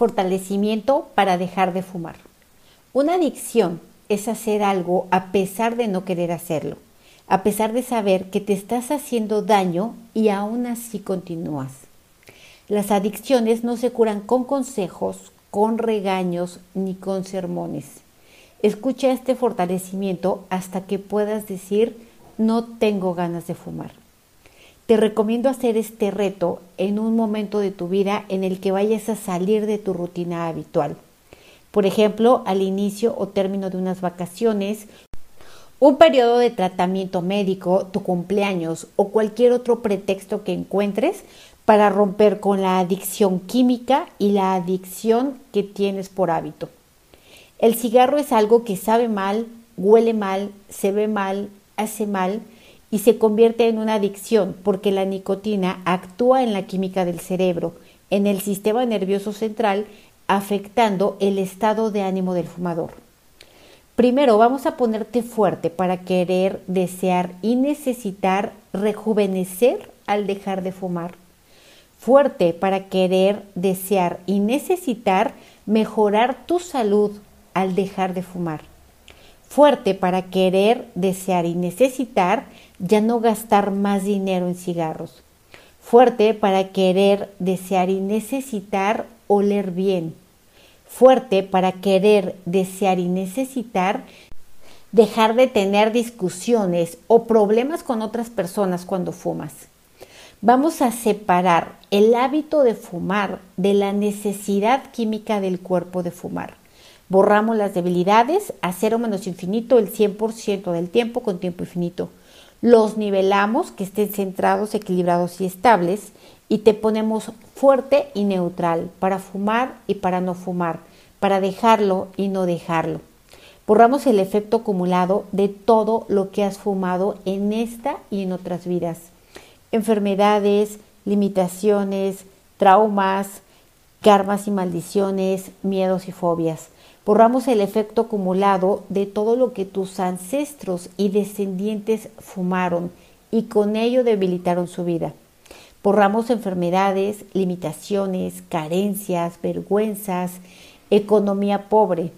Fortalecimiento para dejar de fumar. Una adicción es hacer algo a pesar de no querer hacerlo, a pesar de saber que te estás haciendo daño y aún así continúas. Las adicciones no se curan con consejos, con regaños ni con sermones. Escucha este fortalecimiento hasta que puedas decir no tengo ganas de fumar. Te recomiendo hacer este reto en un momento de tu vida en el que vayas a salir de tu rutina habitual. Por ejemplo, al inicio o término de unas vacaciones, un periodo de tratamiento médico, tu cumpleaños o cualquier otro pretexto que encuentres para romper con la adicción química y la adicción que tienes por hábito. El cigarro es algo que sabe mal, huele mal, se ve mal, hace mal, y se convierte en una adicción porque la nicotina actúa en la química del cerebro, en el sistema nervioso central, afectando el estado de ánimo del fumador. Primero vamos a ponerte fuerte para querer, desear y necesitar rejuvenecer al dejar de fumar. Fuerte para querer, desear y necesitar mejorar tu salud al dejar de fumar. Fuerte para querer, desear y necesitar ya no gastar más dinero en cigarros. Fuerte para querer, desear y necesitar oler bien. Fuerte para querer, desear y necesitar dejar de tener discusiones o problemas con otras personas cuando fumas. Vamos a separar el hábito de fumar de la necesidad química del cuerpo de fumar. Borramos las debilidades a cero menos infinito el 100% del tiempo con tiempo infinito los nivelamos, que estén centrados, equilibrados y estables, y te ponemos fuerte y neutral para fumar y para no fumar, para dejarlo y no dejarlo. Borramos el efecto acumulado de todo lo que has fumado en esta y en otras vidas. Enfermedades, limitaciones, traumas, karmas y maldiciones, miedos y fobias. Borramos el efecto acumulado de todo lo que tus ancestros y descendientes fumaron y con ello debilitaron su vida. Borramos enfermedades, limitaciones, carencias, vergüenzas, economía pobre.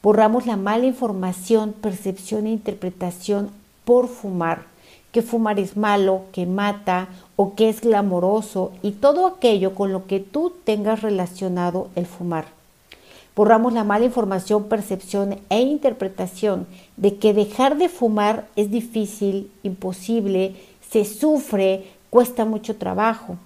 Borramos la mala información, percepción e interpretación por fumar, que fumar es malo, que mata o que es glamoroso y todo aquello con lo que tú tengas relacionado el fumar. Borramos la mala información, percepción e interpretación de que dejar de fumar es difícil, imposible, se sufre, cuesta mucho trabajo.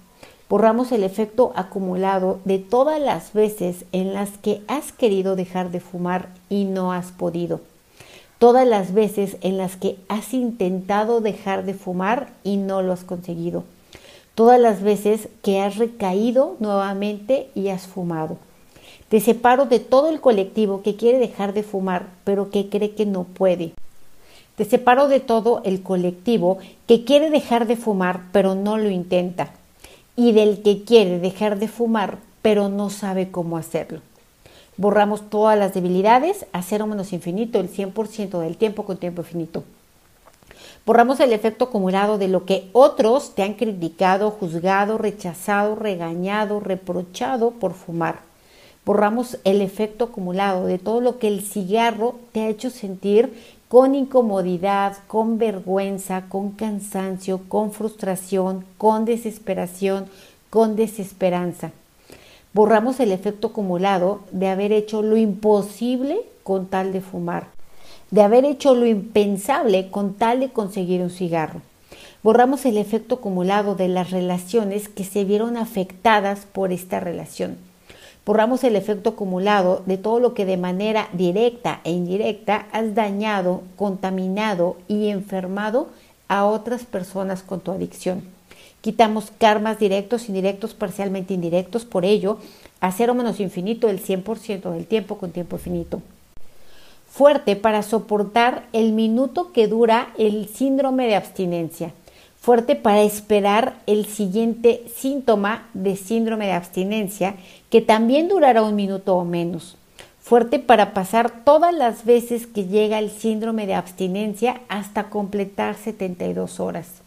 Borramos el efecto acumulado de todas las veces en las que has querido dejar de fumar y no has podido. Todas las veces en las que has intentado dejar de fumar y no lo has conseguido. Todas las veces que has recaído nuevamente y has fumado te separo de todo el colectivo que quiere dejar de fumar, pero que cree que no puede. Te separo de todo el colectivo que quiere dejar de fumar, pero no lo intenta. Y del que quiere dejar de fumar, pero no sabe cómo hacerlo. Borramos todas las debilidades a cero menos infinito, el 100% del tiempo con tiempo infinito. Borramos el efecto acumulado de lo que otros te han criticado, juzgado, rechazado, regañado, reprochado por fumar borramos el efecto acumulado de todo lo que el cigarro te ha hecho sentir con incomodidad, con vergüenza, con cansancio, con frustración, con desesperación, con desesperanza. Borramos el efecto acumulado de haber hecho lo imposible con tal de fumar, de haber hecho lo impensable con tal de conseguir un cigarro. Borramos el efecto acumulado de las relaciones que se vieron afectadas por esta relación Borramos el efecto acumulado de todo lo que de manera directa e indirecta has dañado, contaminado y enfermado a otras personas con tu adicción. Quitamos karmas directos, indirectos, parcialmente indirectos, por ello, a cero menos infinito el 100% del tiempo con tiempo infinito. Fuerte para soportar el minuto que dura el síndrome de abstinencia fuerte para esperar el siguiente síntoma de síndrome de abstinencia, que también durará un minuto o menos. Fuerte para pasar todas las veces que llega el síndrome de abstinencia hasta completar 72 horas.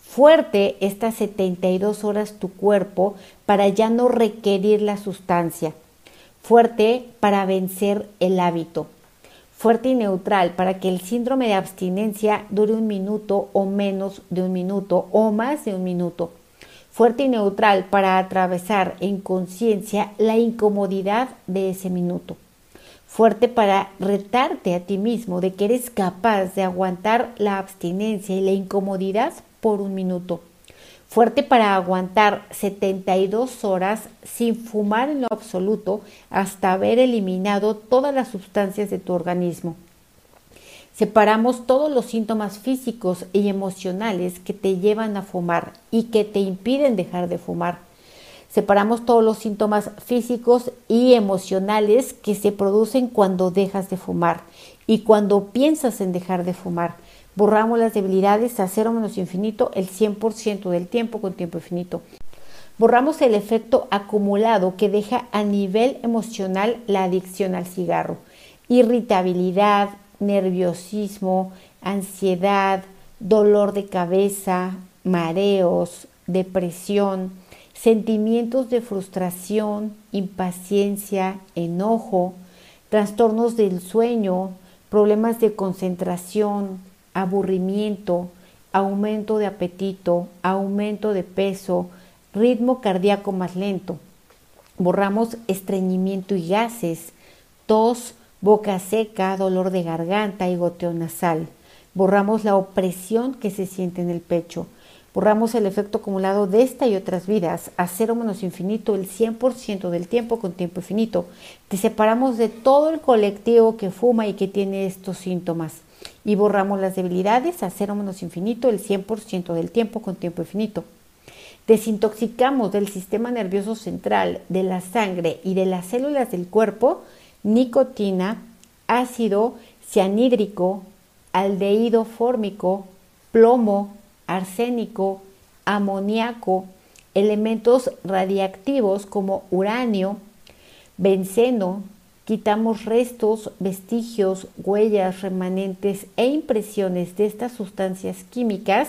Fuerte estas 72 horas tu cuerpo para ya no requerir la sustancia. fuerte para vencer el hábito, fuerte y neutral para que el síndrome de abstinencia dure un minuto o menos de un minuto o más de un minuto, fuerte y neutral para atravesar en conciencia la incomodidad de ese minuto, fuerte para retarte a ti mismo de que eres capaz de aguantar la abstinencia y la incomodidad por un minuto fuerte para aguantar 72 horas sin fumar en lo absoluto hasta haber eliminado todas las sustancias de tu organismo. Separamos todos los síntomas físicos y emocionales que te llevan a fumar y que te impiden dejar de fumar. Separamos todos los síntomas físicos y emocionales que se producen cuando dejas de fumar y cuando piensas en dejar de fumar Borramos las debilidades a cero menos infinito el 100% del tiempo con tiempo infinito. Borramos el efecto acumulado que deja a nivel emocional la adicción al cigarro. Irritabilidad, nerviosismo, ansiedad, dolor de cabeza, mareos, depresión, sentimientos de frustración, impaciencia, enojo, trastornos del sueño, problemas de concentración, aburrimiento, aumento de apetito, aumento de peso, ritmo cardíaco más lento. Borramos estreñimiento y gases, tos, boca seca, dolor de garganta y goteo nasal. Borramos la opresión que se siente en el pecho. Borramos el efecto acumulado de esta y otras vidas a cero menos infinito el 100% del tiempo con tiempo infinito. Te separamos de todo el colectivo que fuma y que tiene estos síntomas y borramos las debilidades a cero menos infinito el 100% del tiempo con tiempo infinito. Desintoxicamos del sistema nervioso central, de la sangre y de las células del cuerpo nicotina, ácido cianhídrico, aldehído fórmico, plomo, arsénico, amoníaco, elementos radiactivos como uranio, benceno, Quitamos restos, vestigios, huellas, remanentes e impresiones de estas sustancias químicas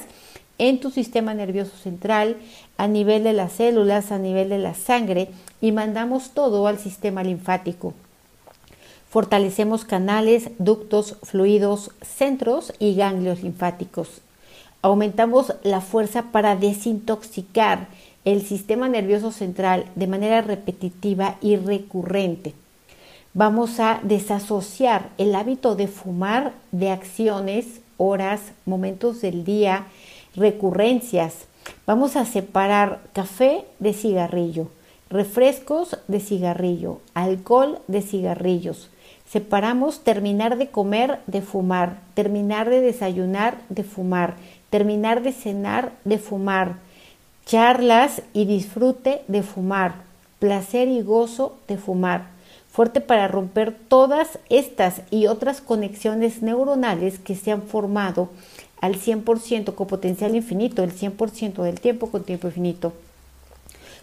en tu sistema nervioso central, a nivel de las células, a nivel de la sangre y mandamos todo al sistema linfático. Fortalecemos canales, ductos, fluidos, centros y ganglios linfáticos. Aumentamos la fuerza para desintoxicar el sistema nervioso central de manera repetitiva y recurrente. Vamos a desasociar el hábito de fumar de acciones, horas, momentos del día, recurrencias. Vamos a separar café de cigarrillo, refrescos de cigarrillo, alcohol de cigarrillos. Separamos terminar de comer de fumar, terminar de desayunar de fumar, terminar de cenar de fumar, charlas y disfrute de fumar, placer y gozo de fumar fuerte para romper todas estas y otras conexiones neuronales que se han formado al 100% con potencial infinito, el 100% del tiempo con tiempo infinito.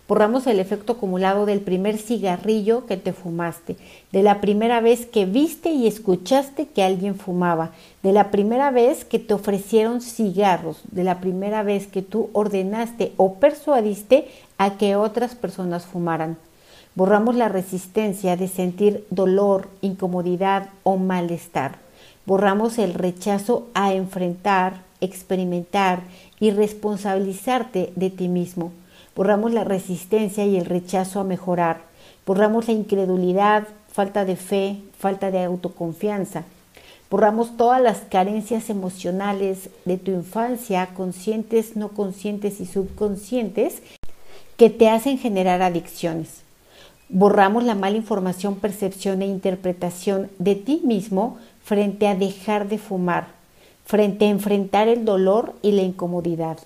Borramos el efecto acumulado del primer cigarrillo que te fumaste, de la primera vez que viste y escuchaste que alguien fumaba, de la primera vez que te ofrecieron cigarros, de la primera vez que tú ordenaste o persuadiste a que otras personas fumaran. Borramos la resistencia de sentir dolor, incomodidad o malestar. Borramos el rechazo a enfrentar, experimentar y responsabilizarte de ti mismo. Borramos la resistencia y el rechazo a mejorar. Borramos la incredulidad, falta de fe, falta de autoconfianza. Borramos todas las carencias emocionales de tu infancia, conscientes, no conscientes y subconscientes, que te hacen generar adicciones. Borramos la mala información, percepción e interpretación de ti mismo frente a dejar de fumar, frente a enfrentar el dolor y la incomodidad.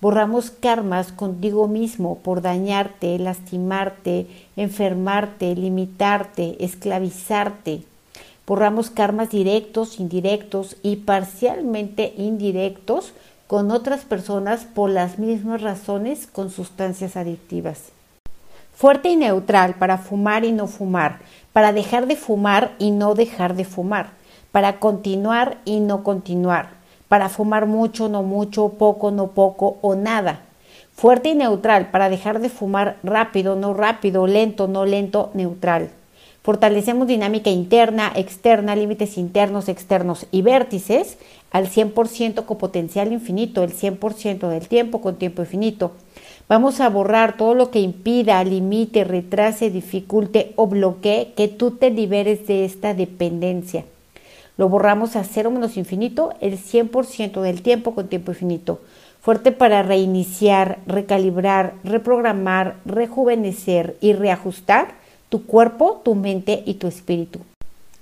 Borramos karmas contigo mismo por dañarte, lastimarte, enfermarte, limitarte, esclavizarte. Borramos karmas directos, indirectos y parcialmente indirectos con otras personas por las mismas razones con sustancias adictivas fuerte y neutral para fumar y no fumar, para dejar de fumar y no dejar de fumar, para continuar y no continuar, para fumar mucho, no mucho, poco, no poco o nada. Fuerte y neutral para dejar de fumar rápido, no rápido, lento, no lento, neutral. Fortalecemos dinámica interna, externa, límites internos, externos y vértices al 100% con potencial infinito, el 100% del tiempo con tiempo infinito. Vamos a borrar todo lo que impida, limite, retrase, dificulte o bloquee que tú te liberes de esta dependencia. Lo borramos a cero menos infinito el 100% del tiempo con tiempo infinito. Fuerte para reiniciar, recalibrar, reprogramar, rejuvenecer y reajustar tu cuerpo, tu mente y tu espíritu.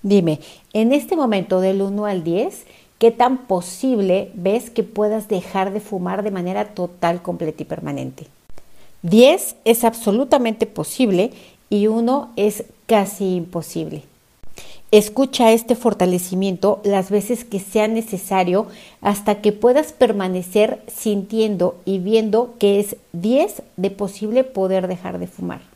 Dime, en este momento del 1 al 10, ¿qué tan posible ves que puedas dejar de fumar de manera total, completa y permanente? 10 es absolutamente posible y 1 es casi imposible. Escucha este fortalecimiento las veces que sea necesario hasta que puedas permanecer sintiendo y viendo que es 10 de posible poder dejar de fumar.